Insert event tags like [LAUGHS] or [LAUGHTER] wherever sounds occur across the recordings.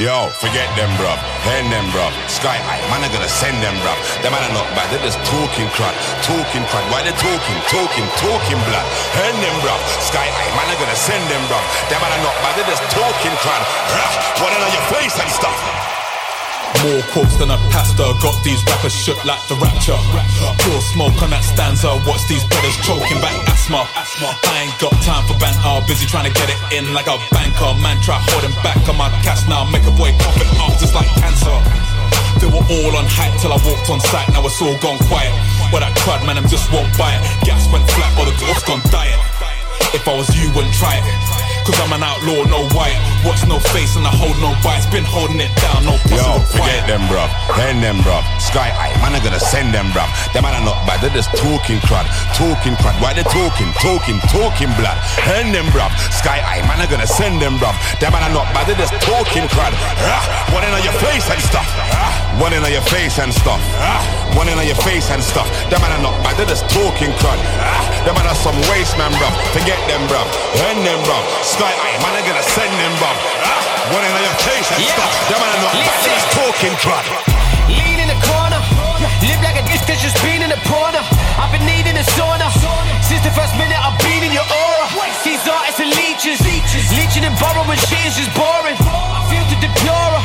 Yo, forget them, bruv. Pen them, bruv. Sky High, man, I gotta send them, bruv. Them man are not bad, they're just talking crud. Talking crud. Why they talking, talking, talking blood? Pen them, bruv. Sky High, man, I gotta send them, bruv. Them man are not bad, they're just talking crud. What on your face and stuff? More quotes than a pastor. Got these rappers shook like the rapture. Pure smoke on that stanza. Watch these brothers choking back asthma. I ain't got time for banter. Busy trying to get it in like a banker. Man, try holding back on my cash now. Make a boy cough it up just like cancer. They were all on hype till I walked on site. Now it's all gone quiet. Well, that crud, man, I'm just won't buy it. Gas went flat or the gloves gone diet. If I was you, wouldn't try it. Cause I'm an outlaw, no white. Watch no face and I hold no bites. Been holding it down, no Yo, forget them, bruv. Pen them, bruv. Sky High, man, I gonna send them, bruv. Them man are not bad, they're just talking crud. Talking crud. Why they talking, talking, talking blood? Pen them, bruv. Sky High, man, I gonna send them, bruv. Them man are not bad, they're just talking crud. Ah, one in on your face and stuff. Ah, one in on your face and stuff. Ah, one in on your face and stuff. Them man are not bad, they're just talking crud. Ah, them man are some waste man, bruv. Forget them, bruv. Pen them, bruv. Sky High, man, I gotta send them. Ah, one in your face and Yeah. stuff. Them man not bad, they're talking crud. Lean in the corner. Live like a dish that's just been in the corner. I've been needing a sauna. Since the first minute I've been in your aura. These artists are leeches. Leeching and borrowing shit is just boring. I feel to deplore.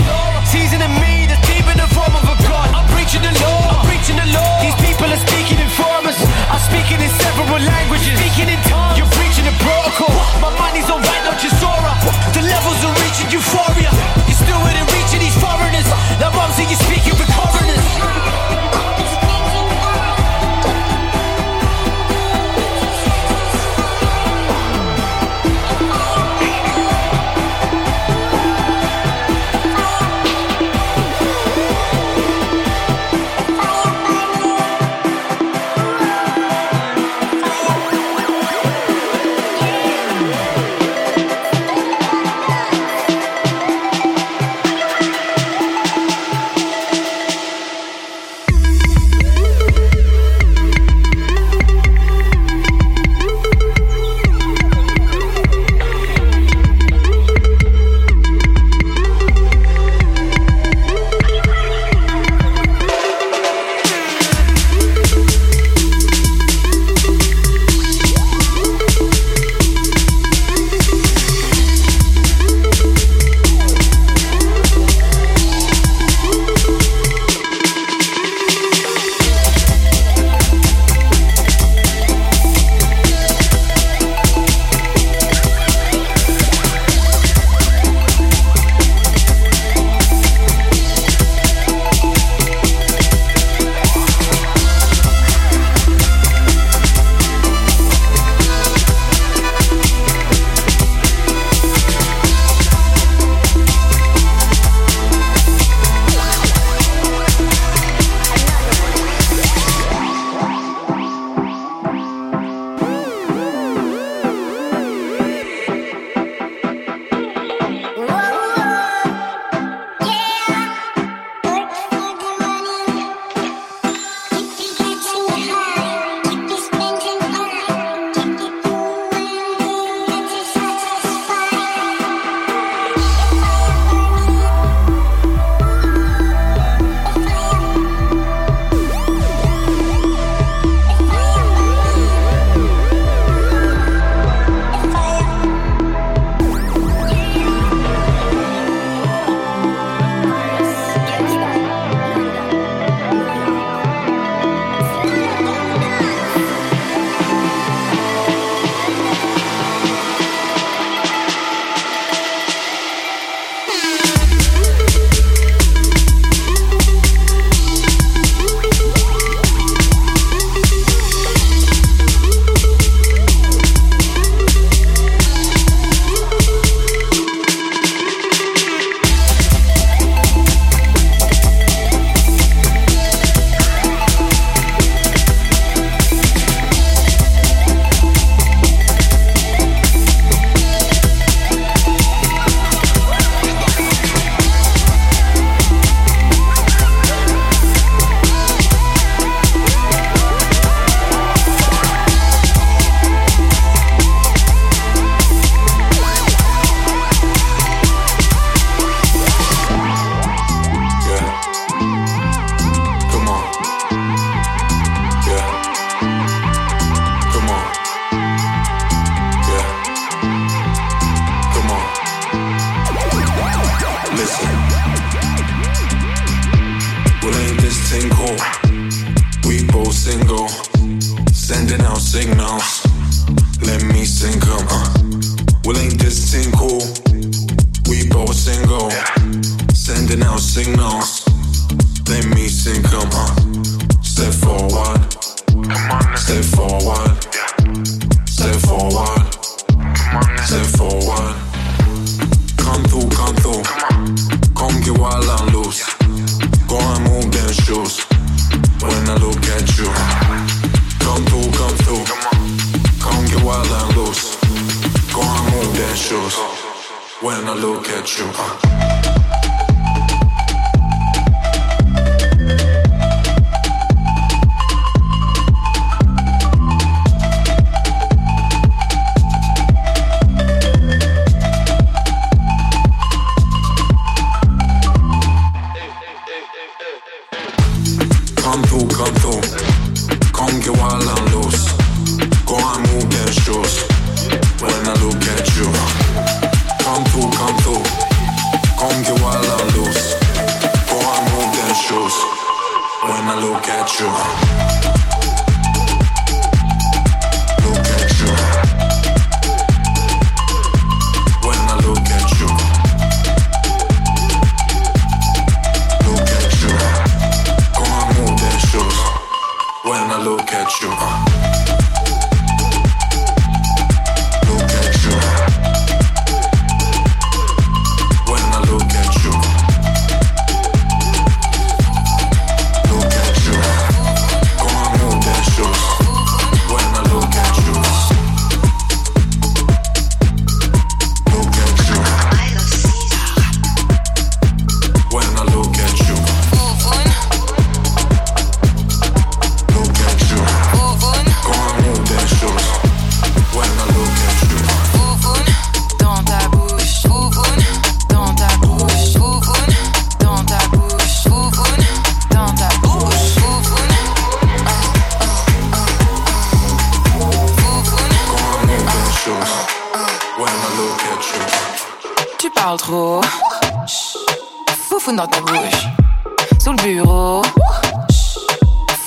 Sous le bureau,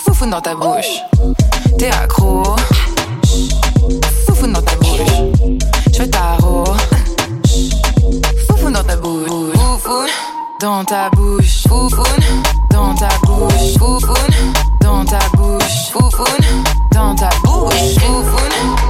foufou dans ta bouche. T'es accro, foufou dans ta bouche. Je tarot, foufou dans ta bouche. Foufou dans ta bouche, foufou dans ta bouche, foufou dans ta bouche, foufou dans ta bouche, foufou.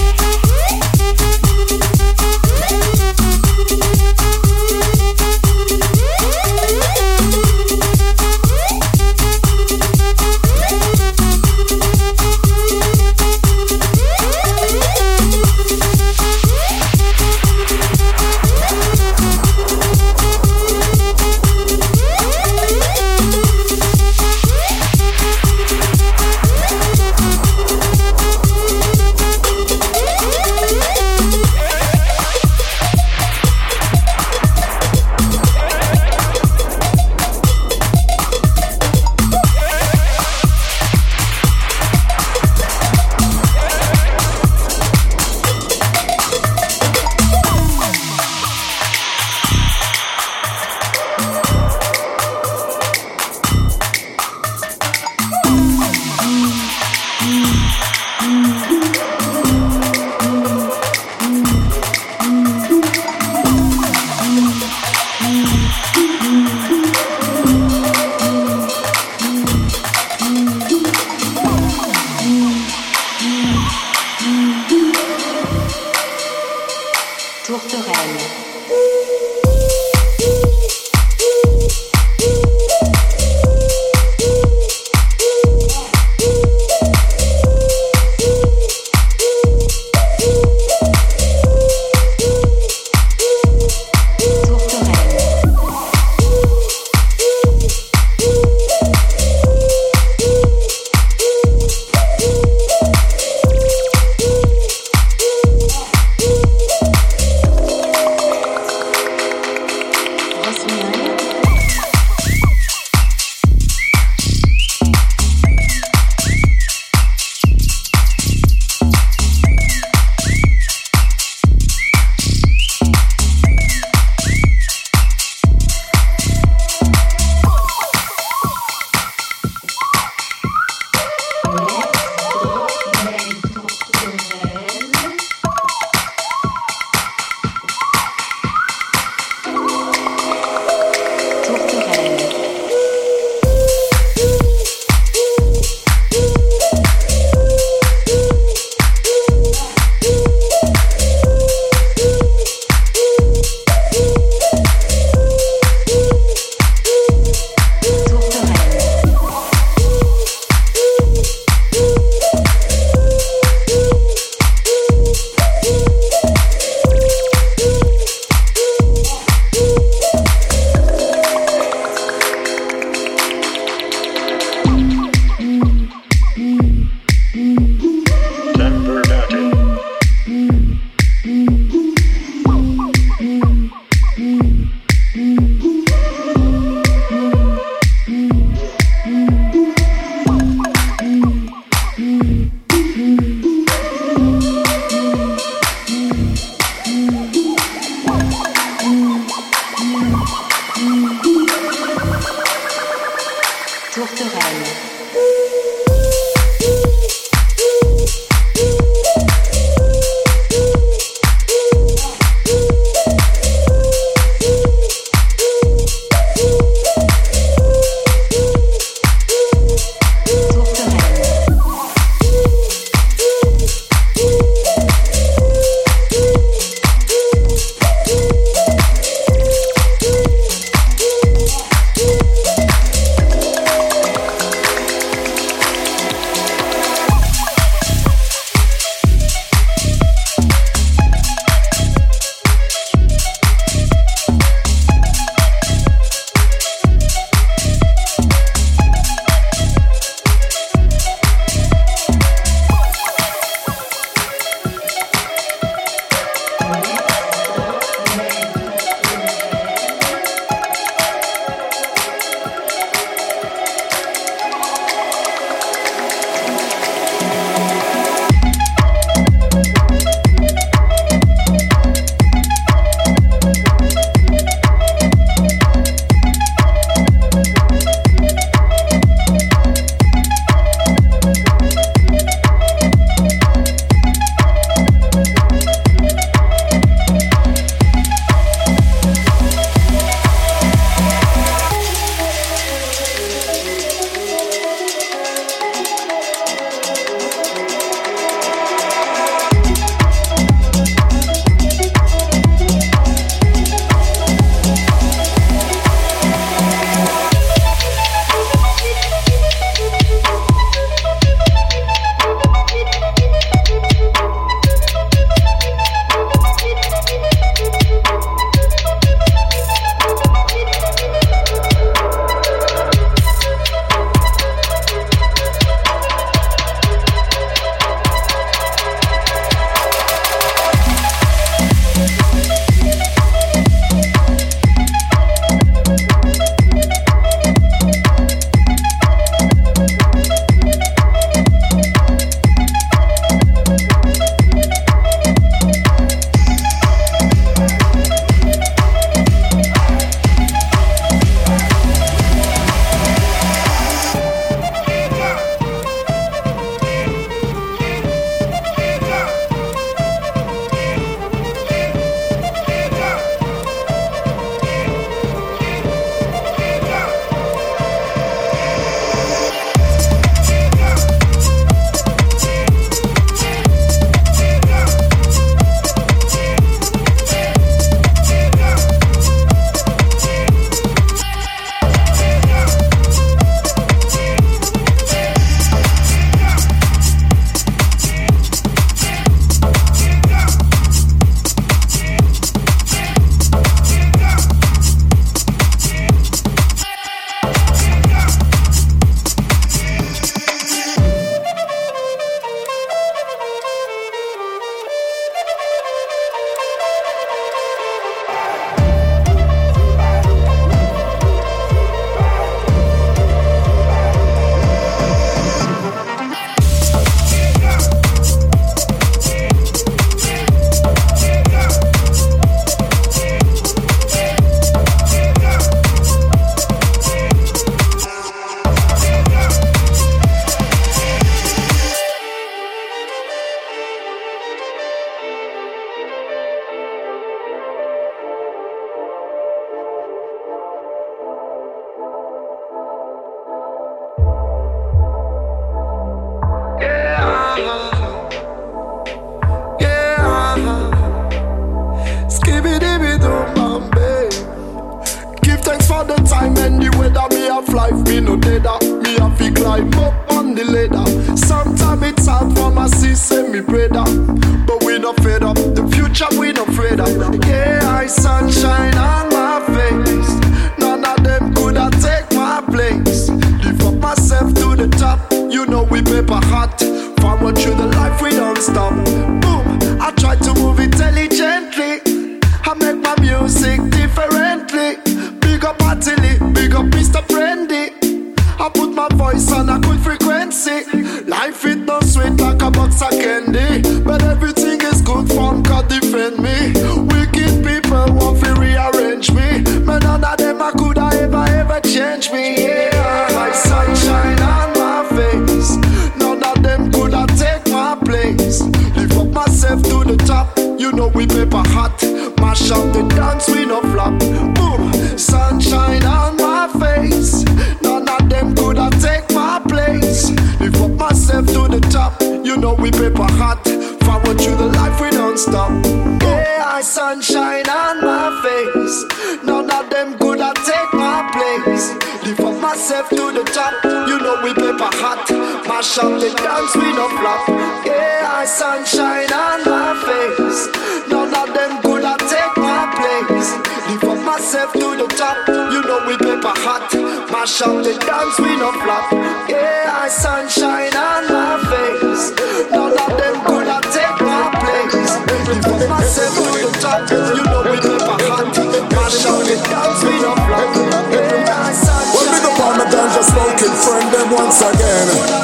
Mash up the dance, we no flop. Yeah, I sunshine on my face. None of them could have take my place. Lift up myself to the top. You know we paper hot. Mash up the dance, we no flop. Yeah, I sunshine on my face. None of them could have take my place. Lift up myself to the top. You know we paper hot. Mash up the dance, we no flop. Yeah, I sunshine. Well, big up on my ganja smoking friend them once again.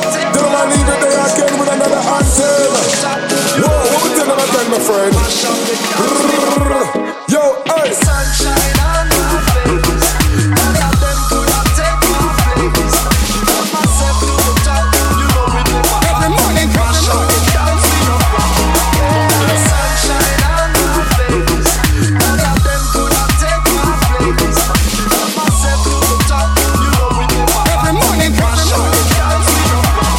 Friend? [LAUGHS] Yo, hey. Sunshine on my face. None of them could have take my place. Lift up myself to the top. You know we never Every morning, every up the dance, we no flop. Yeah, sunshine on my. None of them could have take my place. Lift up myself to the. You know we never Every morning, every Mash dance, we no flop.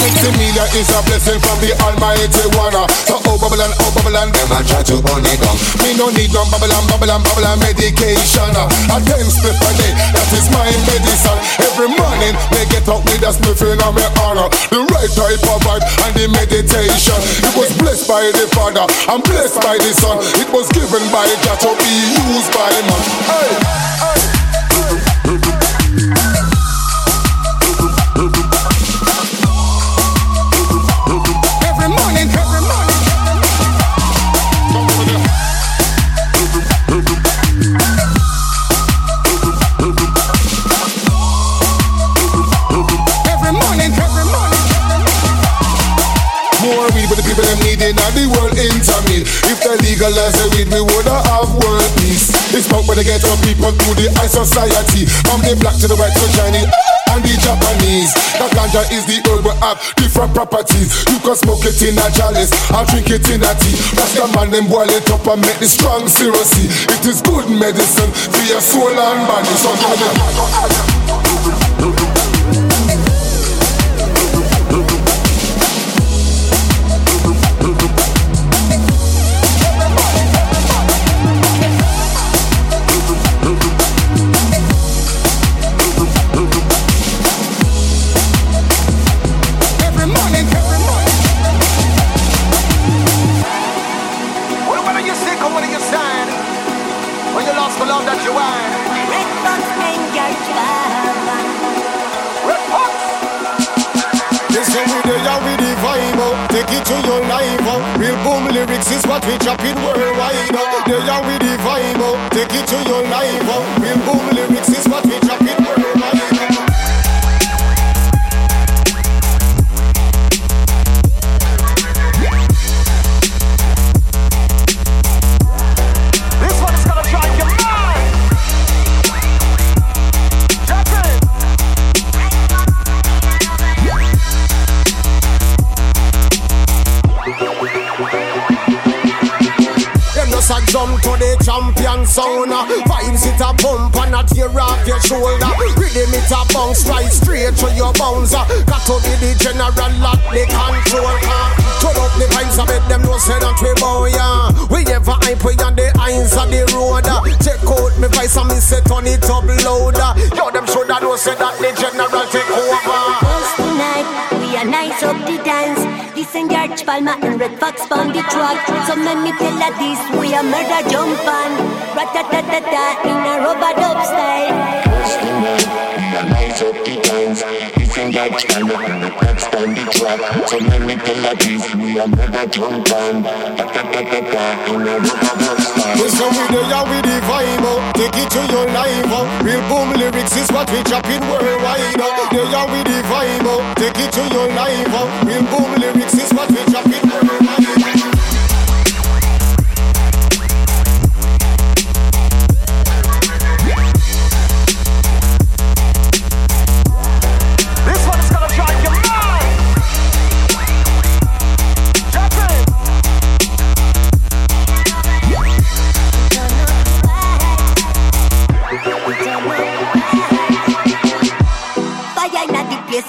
Sixty million is a blessing from the Almighty One. So oh Babylon, oh Babylon, them a try to burn it down. Me no need no Babylon, Babylon, Babylon medication. A ten split per day, that is my medicine. Every morning, me get up with a spliff in my honor. The right type of vibe and the meditation. It was blessed by the Father and blessed by the Son. It was given by God to be used by man. Hey, hey. Legalize the weed, we woulda have world peace. It's smoke when they get your people to the high society. From the black to the white to Chinese and the Japanese. The ganja is the herb we have different properties. You can smoke it in a chalice or drink it in a tea. Rasta man them boil it up and make the strong syrup. It is good medicine for your soul and body. So we chopping worldwide oh. The yeah, with the vibe your bones uh. Got to be the general lock the control uh. Turn up the vibes I bet them no say that we bow yeah We never hype we on the eyes of the road uh. Check out me voice and me say turn it up louder. Yo, them shoulda know say that the general take over. Cause tonight we are nice up the dance. Listen, George Palmer and Red Fox on the track. So let me tell her this, we are murder jump on. Rat-ta-ta-ta-ta in a rubber dub style. Cause tonight we are nice up the Palmer and Red Fox on the track. So her this, we are a rubber dub style. Listen, we there with the vibe, oh. take it to your life. Oh. Real boom lyrics is what we dropping worldwide. Oh. There with the vibe, oh. take it to your life. Oh. Real boom lyrics is what we dropping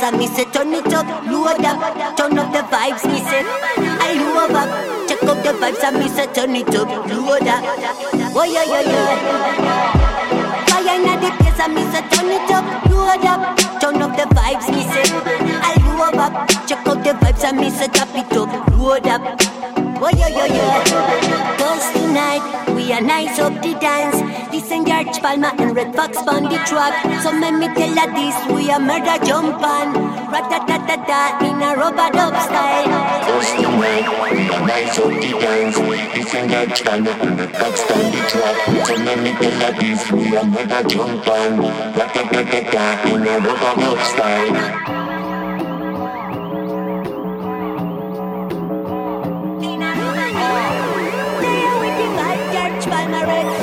and me say turn it up, load up, turn up the vibes. Me say I love up, check out the vibes and me say turn it up, load up. Oh yeah yeah yeah. Fire in the place and me say turn it up, load up, turn up the vibes. Me say I love up, check out the vibes and me say tap it up, load up. Oh yeah yeah yeah. Cause tonight we are nice up the dance. Listen, George Palmer and Red Fox on the track. So let me tell her this, we are murder jump on. Rat-ta-ta-ta-ta in a rubber dub style. Cause tonight we are nice up the dance. Listen, George Palmer and Red Fox on the track. So let me tell her this, we are murder jump on. Rat-ta-ta-ta-ta in a rubber dub style. Vibe, George Palmer,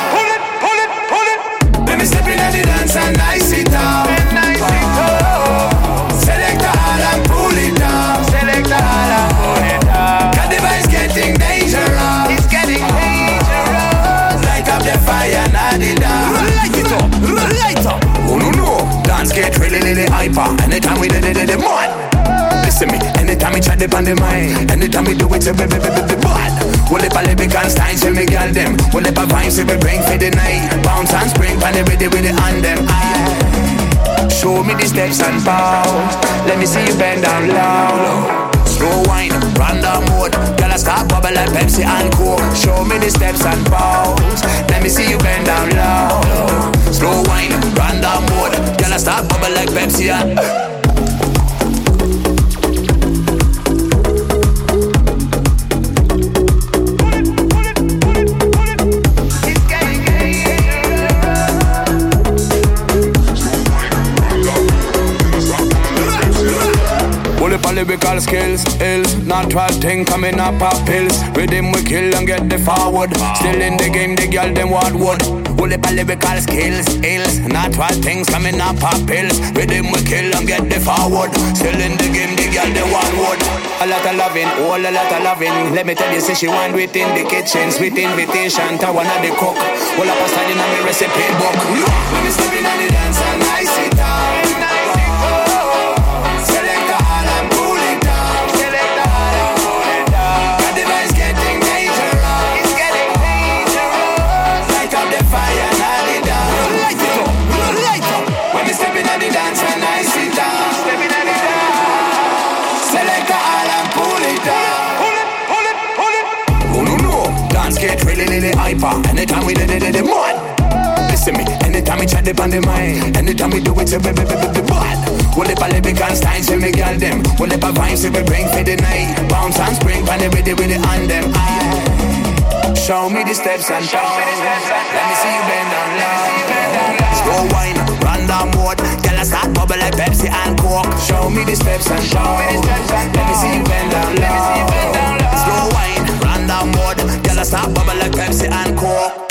dance get really really hyper. Anytime we did it, did it, man. Listen me, anytime we chat the on the mind Anytime we do it, say baby, baby, baby, bad Well, if I live and styles, say me girl them Well, if I vibes, say we bring for the night Bounce and spring, pan ready with the on them. Show me the steps and bow. Let me see you bend down low Slow wine, random mode. Girl, I start bubble like Pepsi and Coke. Show me the steps and bounce Let me see you bend down low. Slow wine, random mode. Girl, I start bubble like Pepsi and skills, ills, natural thing coming up pop pills. With him we kill and get the forward. Still in the game, the girl them what would. Bully for lyrical skills, ills, natural things coming up pop pills. With him we kill and get the forward. Still in the game, the girl them what would. A lot of loving, all a lot of loving. Let me tell you, say she want within the kitchen, sweet invitation to one of the cook. All up a studying on the recipe book. When stepping on the dance and I sit down. Get really really hyper. Anytime we did it, did it, man. Listen me, anytime we chat the on the mind Anytime we do it, we be be be be bad Well if I live in styles, say me girl them? Well if I vibes, we bring for the night? Bounce and spring, pan it ready with it on them. Aye. Show me the steps and bounce Let me see you bend down low. Slow wine, random mode. Girl I start bubble like Pepsi and Coke. Show me the steps and bounce Let me see you bend down low. Slow wine, downward. Girl, I start bubble like Pepsi and Coke.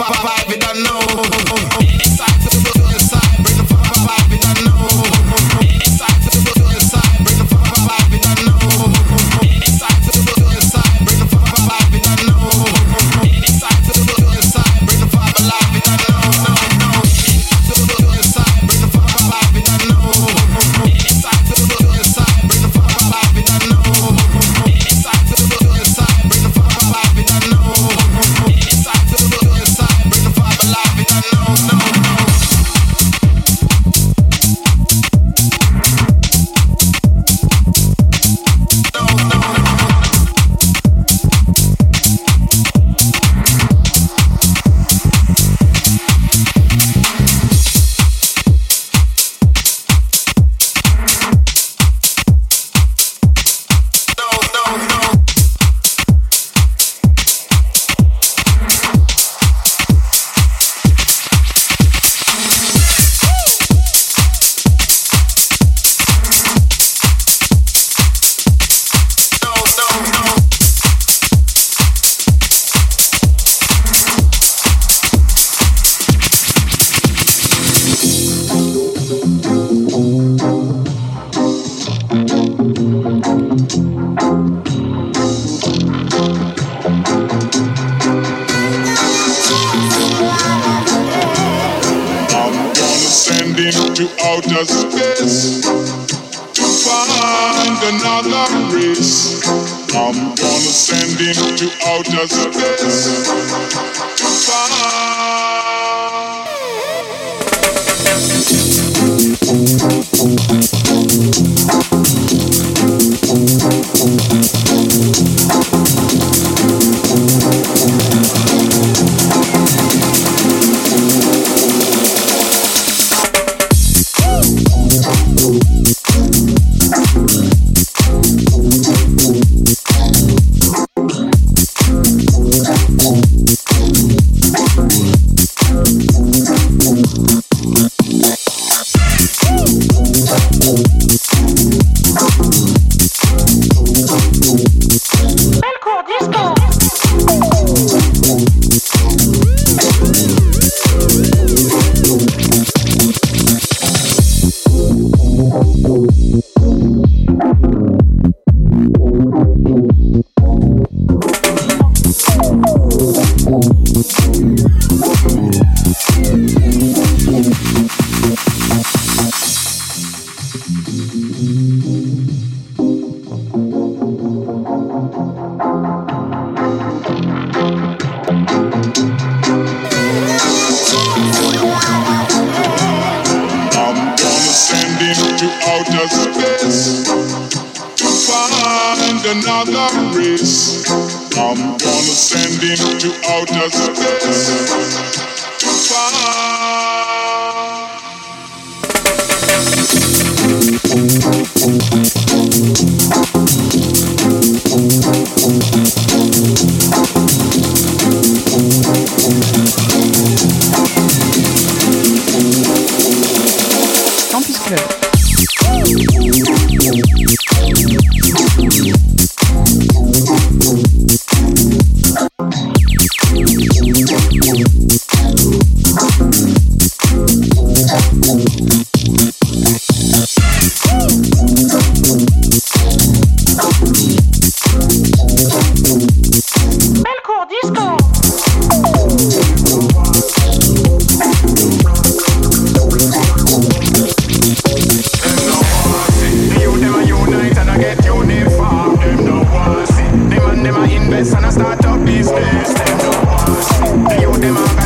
Vibe alive, it's unknown.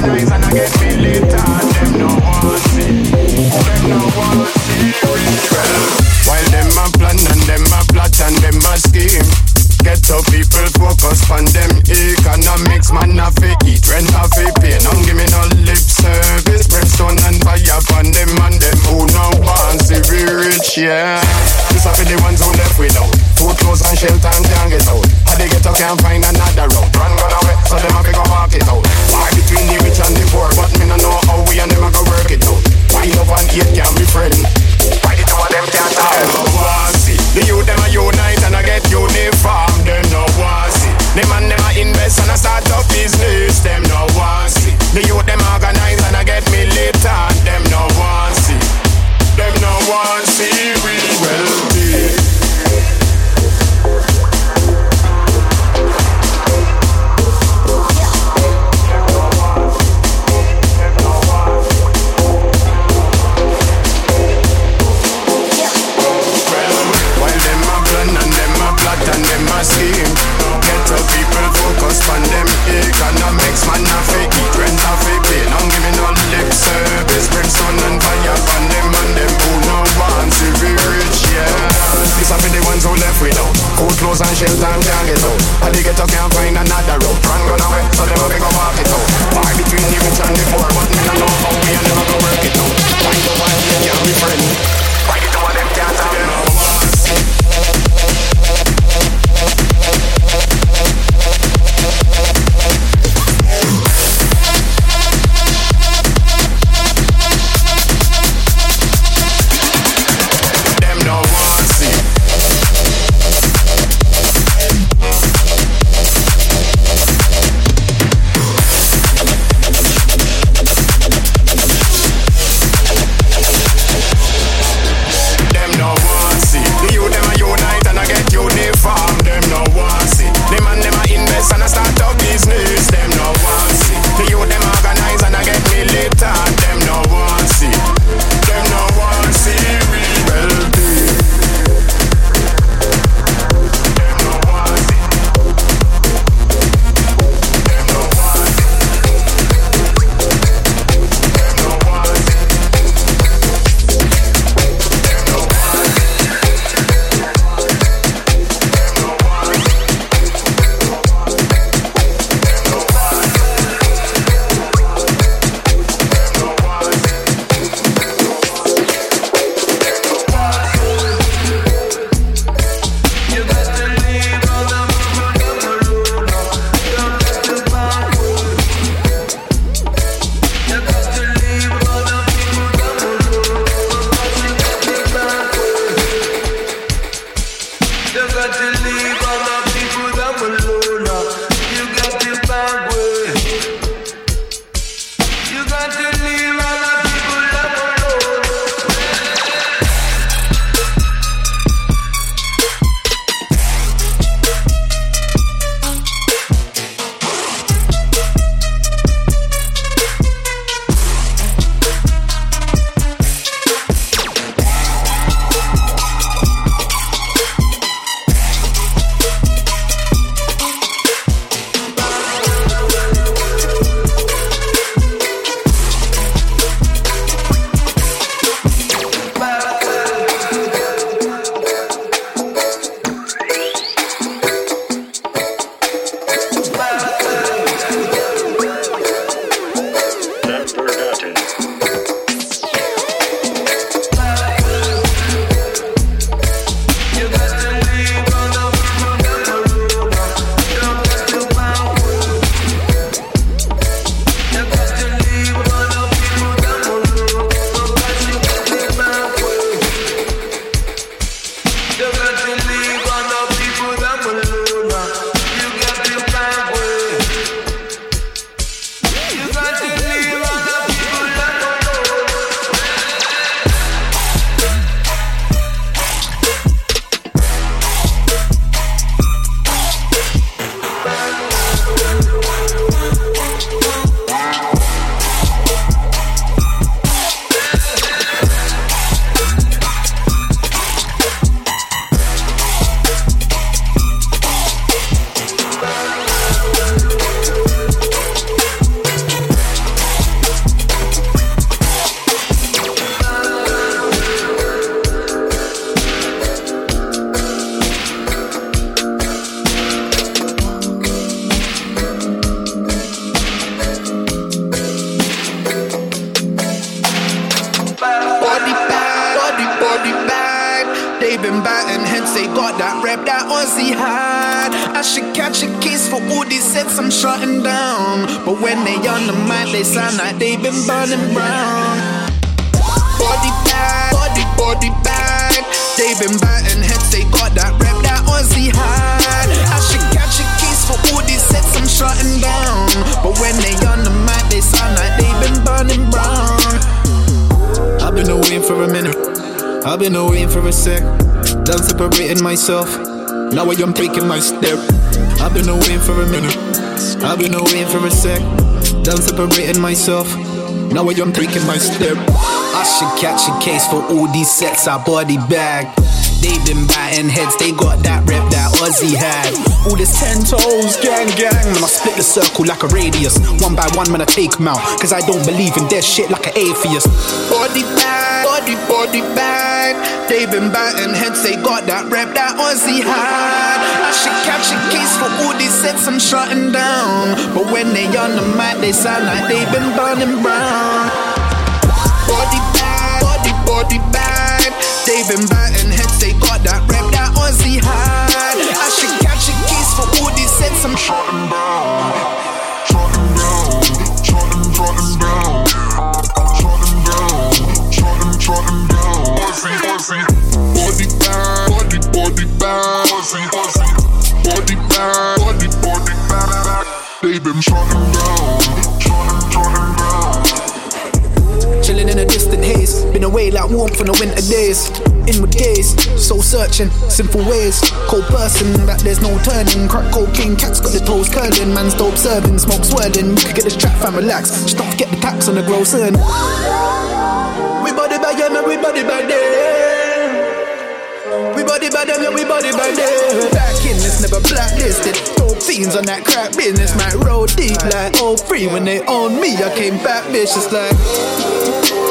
times and I get myself. Now I am taking my step. I should catch a case for all these sets I body bag. They been batting heads, they got that rep that Ozzy had. All this ten toes, gang gang, man, I split the circle like a radius. One by one, man, I take 'em out. Cause I don't believe in dead shit like an atheist. Body bag, body, body bag. They been batting heads, they got that rep that Ozzy had. I should catch a case for all these sets I'm shutting down. But when they on the mic, they sound like they've been burning brown. Body bag, body, body bag. They been batting heads, they got that rep that Ozzy had. I should catch a case for all these sets I'm shutting down. Body bag, body, body bag, body bag, body, body bag. They been shutting down. Chilling in a distant haze. Been away like warmth from the winter days. In my days, soul searching, simple ways. Cold person that there's no turning. Crack cocaine, cats got the toes curling. Man's dope serving, smoke swirling. You could get this trap and relax. Just don't the tax on the gross earn. We body bad, yeah, man, we body bad, yeah. We body bad, yeah, we body bad, yeah. Back in this, never blacklisted. Fiends on that crap business, might roll deep like all free. When they own me, I came back vicious like.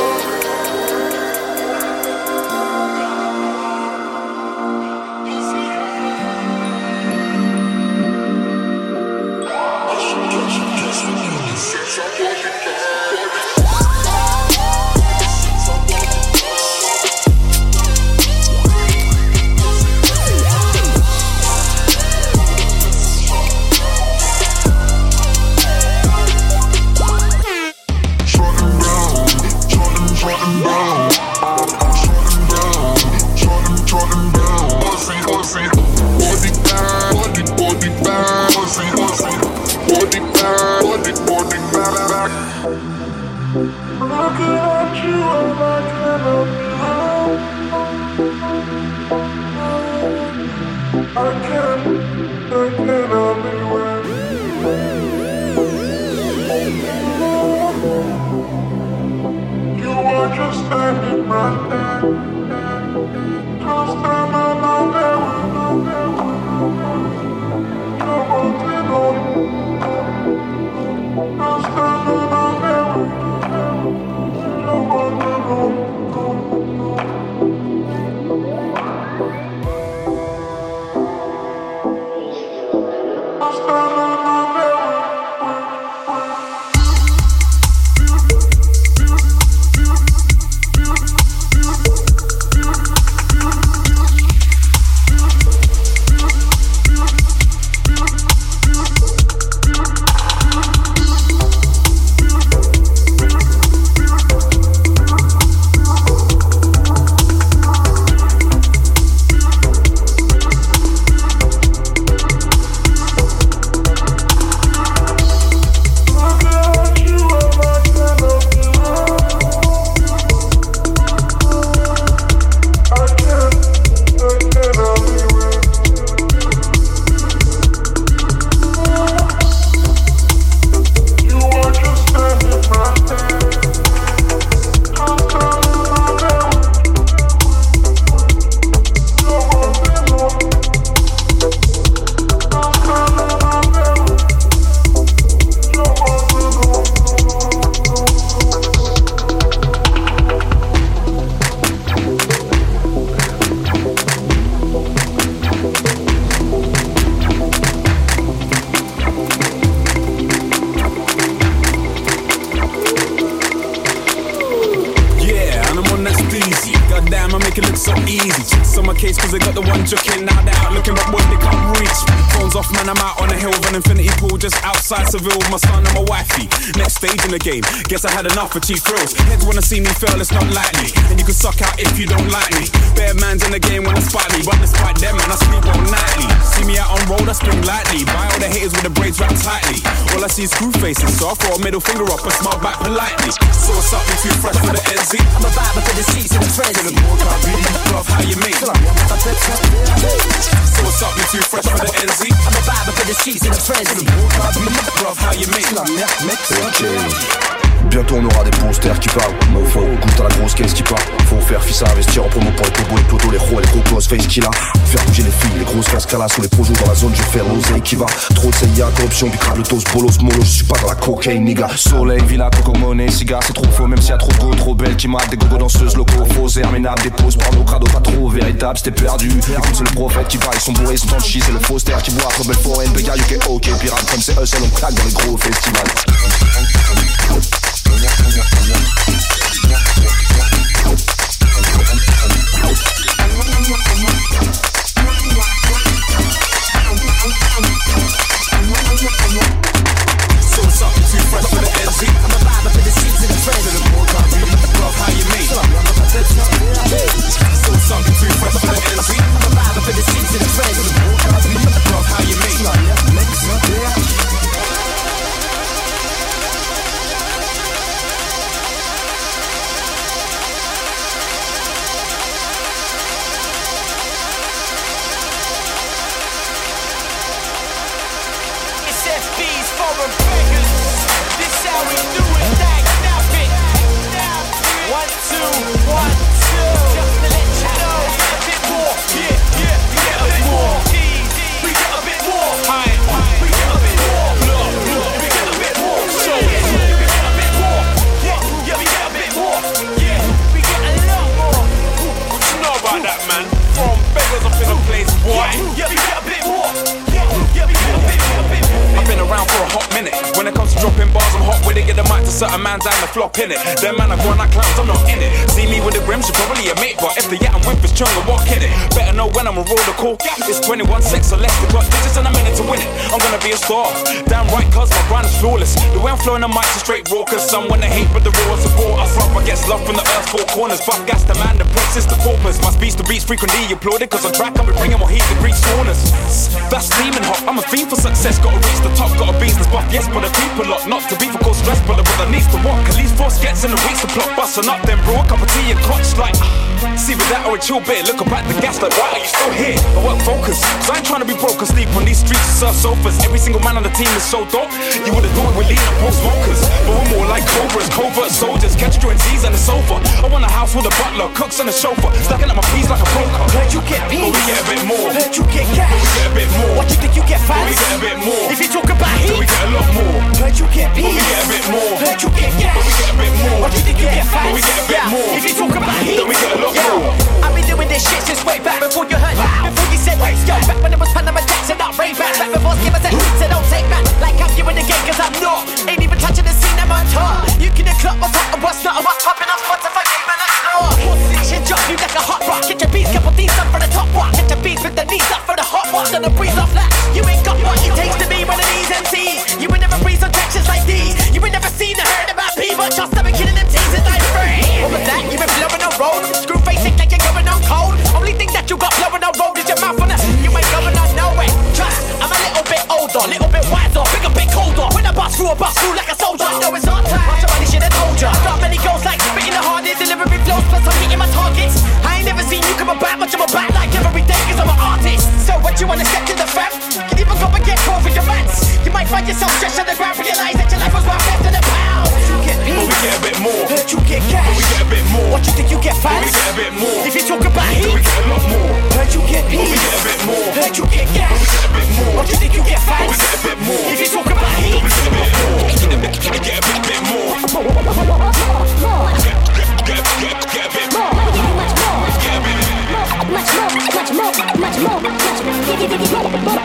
Standing right I had enough of cheap thrills. Heads wanna see me fail, it's not likely. And you can suck out if you don't like me. Bare man's in the game when I spot me. But despite them, man, I sleep all nightly. See me out on road, I spring lightly. Buy all the haters with the braids wrapped tightly. All I see is screw faces, so I throw a middle finger up and smile back politely. So what's up, you too fresh for the NZ? I'm a vibe for the seats in the friends. In the morning, I really love how you make. So what's up, you too fresh for the NZ? I'm a vibe for the seats in the friends. In the morning, I really love how you make. Bientôt on aura des posters qui parlent. Mofo, goûte à la grosse caisse qui part. Faut faire fils à investir en promo pour les cobos, les les ros, les gros close face qu'il a. Faire bouger les filles, les grosses casques là sur les projets dans la zone, je fais l'oseille qui va. Trop de CIA, corruption, bicrave, le toast, bolos, mollo, je suis pas dans la cocaine, nigga Soleil, villa, coco, monnaie, cigare, c'est trop faux, même s'il y a trop de trop belle qui mate Des gogo danseuses, locaux, faux, herménables, des poses, porno, crado, pas trop véritable, c'était perdu. Écoute, c'est le prophète qui parle, ils sont bourrés, ils sont en chi, c'est le faussaire qui voit. Après belle forêt, béga, UK, ok, pirate, comme c'est eux, seul, on claque dans les gros festivals It's dropping bars, I'm hot with it. Get the mic to certain man down the flop in it. Them man are going like clowns, I'm not in it. See me with the rims, you probably a mate. But if the yeah, I'm with is chung and walk in it. Better know when I'm a roller call. It's 21 6 or less to got digits and I'm in to win it. I'm gonna be a star. Damn right, cuz my brand is flawless. The way I'm flowing the mic's a straight cause some wanna hate, but the raw support. I front, I gets love from the earth's four corners. Fuck gas, the man, the prince is the paupers. My speech to beats frequently applauded, cause on track be bringing more heat to Greek saunas. That's steaming hot. I'm a fiend for success, gotta reach the top, gotta business buff, yes, but the people lot. Not to be for cause stress, but the needs to walk. At least force gets in the weeks to plot, busting up, then bro, a cup of tea and clutch like. [SIGHS] See with that or a chill bit, look at the gas like, why are you still here? I work focus, cause I ain't trying to be broke and sleep on these streets to serve sofas. Every single man on the team is so dope. You would've thought we're leading post smokers, but we're more like cobras, covert soldiers, catch joint Z's on the sofa. I want a house with a butler, cooks and a chauffeur, stacking up my fees like a broker. Heard you get peas. But we get a bit more. Heard you get cash. But we get a bit more. What you think you get But we get a bit more. If you talk about heat, Then we get a lot more. Heard you get peas. But we get a bit more. Heard you get cash. But we get a bit more. What you think you get fans? But we get a bit yeah. more. If you talk about heat, Then we get a lot yeah. more. I've been doing this shit since way back before you heard. Before you said, yo, back when it was Panama Jackson, not Ray Ban. Back before Skipper said, said don't take back. Like I'm you in the game, cause I'm not. Ain't even touching the scene, I'm on top. You can clock what's hot and what's not. and What's popping up, Spotify, game and not. Shit drop you like a hot rock. Get your beats, couple things up for the top rock. Get your beats with the knees up for the hot rock. Gonna breeze off that. You ain't got what it takes to be one of these MCs. You ain't never breeze on textures like these. You ain't never seen or heard about me, but just been killing them teasers like free. All of that, you been blowing on road. Screw face it like you're going on cold. Only thing that you got blowing on road is your mouth on the. You ain't going on nowhere. Trust, I'm a little bit older, little bit wiser, bigger, bit colder. When I bust through, I bust through like a soldier. I know it's on time. Watch somebody should have told ya. Got many goals like spitting delivering flows, plus I'm hitting my targets. I ain't never seen you come about much of a bat like every day, cause I'm an artist. So what you wanna step to the fam? Can even go and get caught for your mans? You might find yourself stretched on the ground, realize that your life was worth left in the pound. You get. But we get a bit more. Heard you get cash. But we get a bit more. What you think you get fans? But we get a bit more. If you talk about heat, Then we get a lot more. Heard you get peas. But we get a bit more. Heard you get cash. But we get a bit more. What you think you get fans? But we get a bit more. If you talk about heat, But we get a bit more. Let's go.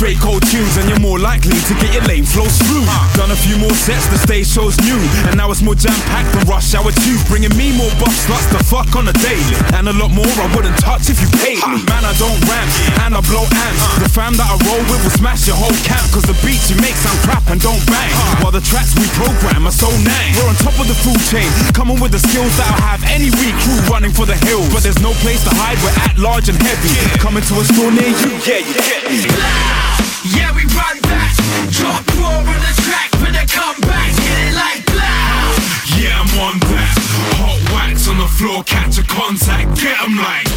Straight cold tunes, and you're more likely to get your lane flow through. Done a few more sets, the stage shows new, and now it's more jam packed than rush hour two, bringing me more buff sluts to fuck on a daily, and a lot more I wouldn't touch if you paid me. Man, I don't rant, and I blow amps. The fam that I roll with will smash your whole camp, cause the beats you make sound crap and don't bang. While the tracks we program are so nang. We're on top of the food chain, coming with the skills that'll have any weak crew running for the hills. But there's no place to hide, we're at large and heavy. Coming to a store near you, yeah, you get me. Yeah, we run that. Drop raw on the track for the comeback. Hit it like blow! Yeah, I'm on that. Hot wax on the floor, catch a contact, get 'em like.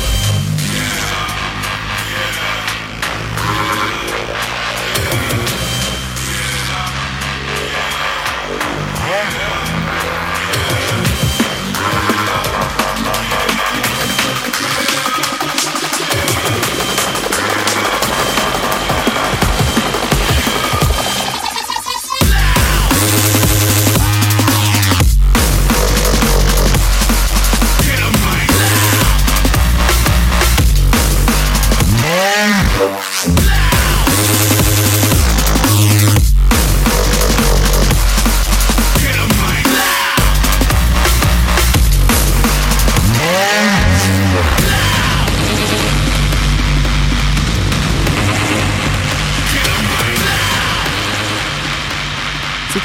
C'était